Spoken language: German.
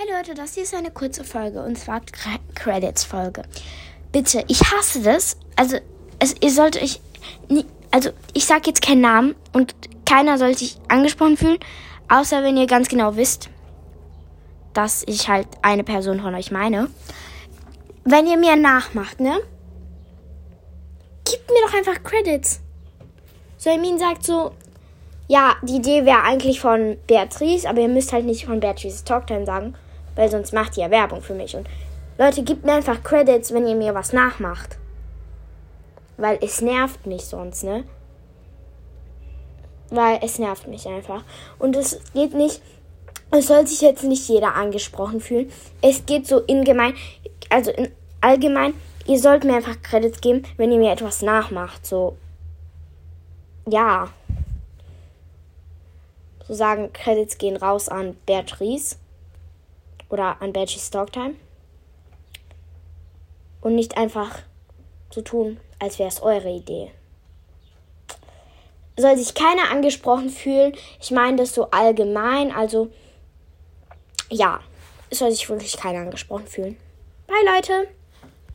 Hi Leute, das hier ist eine kurze Folge und zwar Credits Folge. Bitte, ich hasse das. Also, es, ihr sollt euch nie, also ich sag jetzt keinen Namen und keiner soll sich angesprochen fühlen, außer wenn ihr ganz genau wisst, dass ich halt eine Person von euch meine. Wenn ihr mir nachmacht, ne? Gebt mir doch einfach Credits. So, Emin sagt so, ja, die Idee wäre eigentlich von Beatrice, aber ihr müsst halt nicht von Beatrice Talktime sagen weil sonst macht ihr Werbung für mich. Und Leute, gebt mir einfach Credits, wenn ihr mir was nachmacht. Weil es nervt mich sonst, ne? Weil es nervt mich einfach. Und es geht nicht, es soll sich jetzt nicht jeder angesprochen fühlen. Es geht so in gemein, also in allgemein, ihr sollt mir einfach Credits geben, wenn ihr mir etwas nachmacht. So, ja. So sagen, Credits gehen raus an Beatrice oder an Badgie's Talktime. Und nicht einfach so tun, als wäre es eure Idee. Soll sich keiner angesprochen fühlen. Ich meine das so allgemein. Also, ja, soll sich wirklich keiner angesprochen fühlen. Bye, Leute.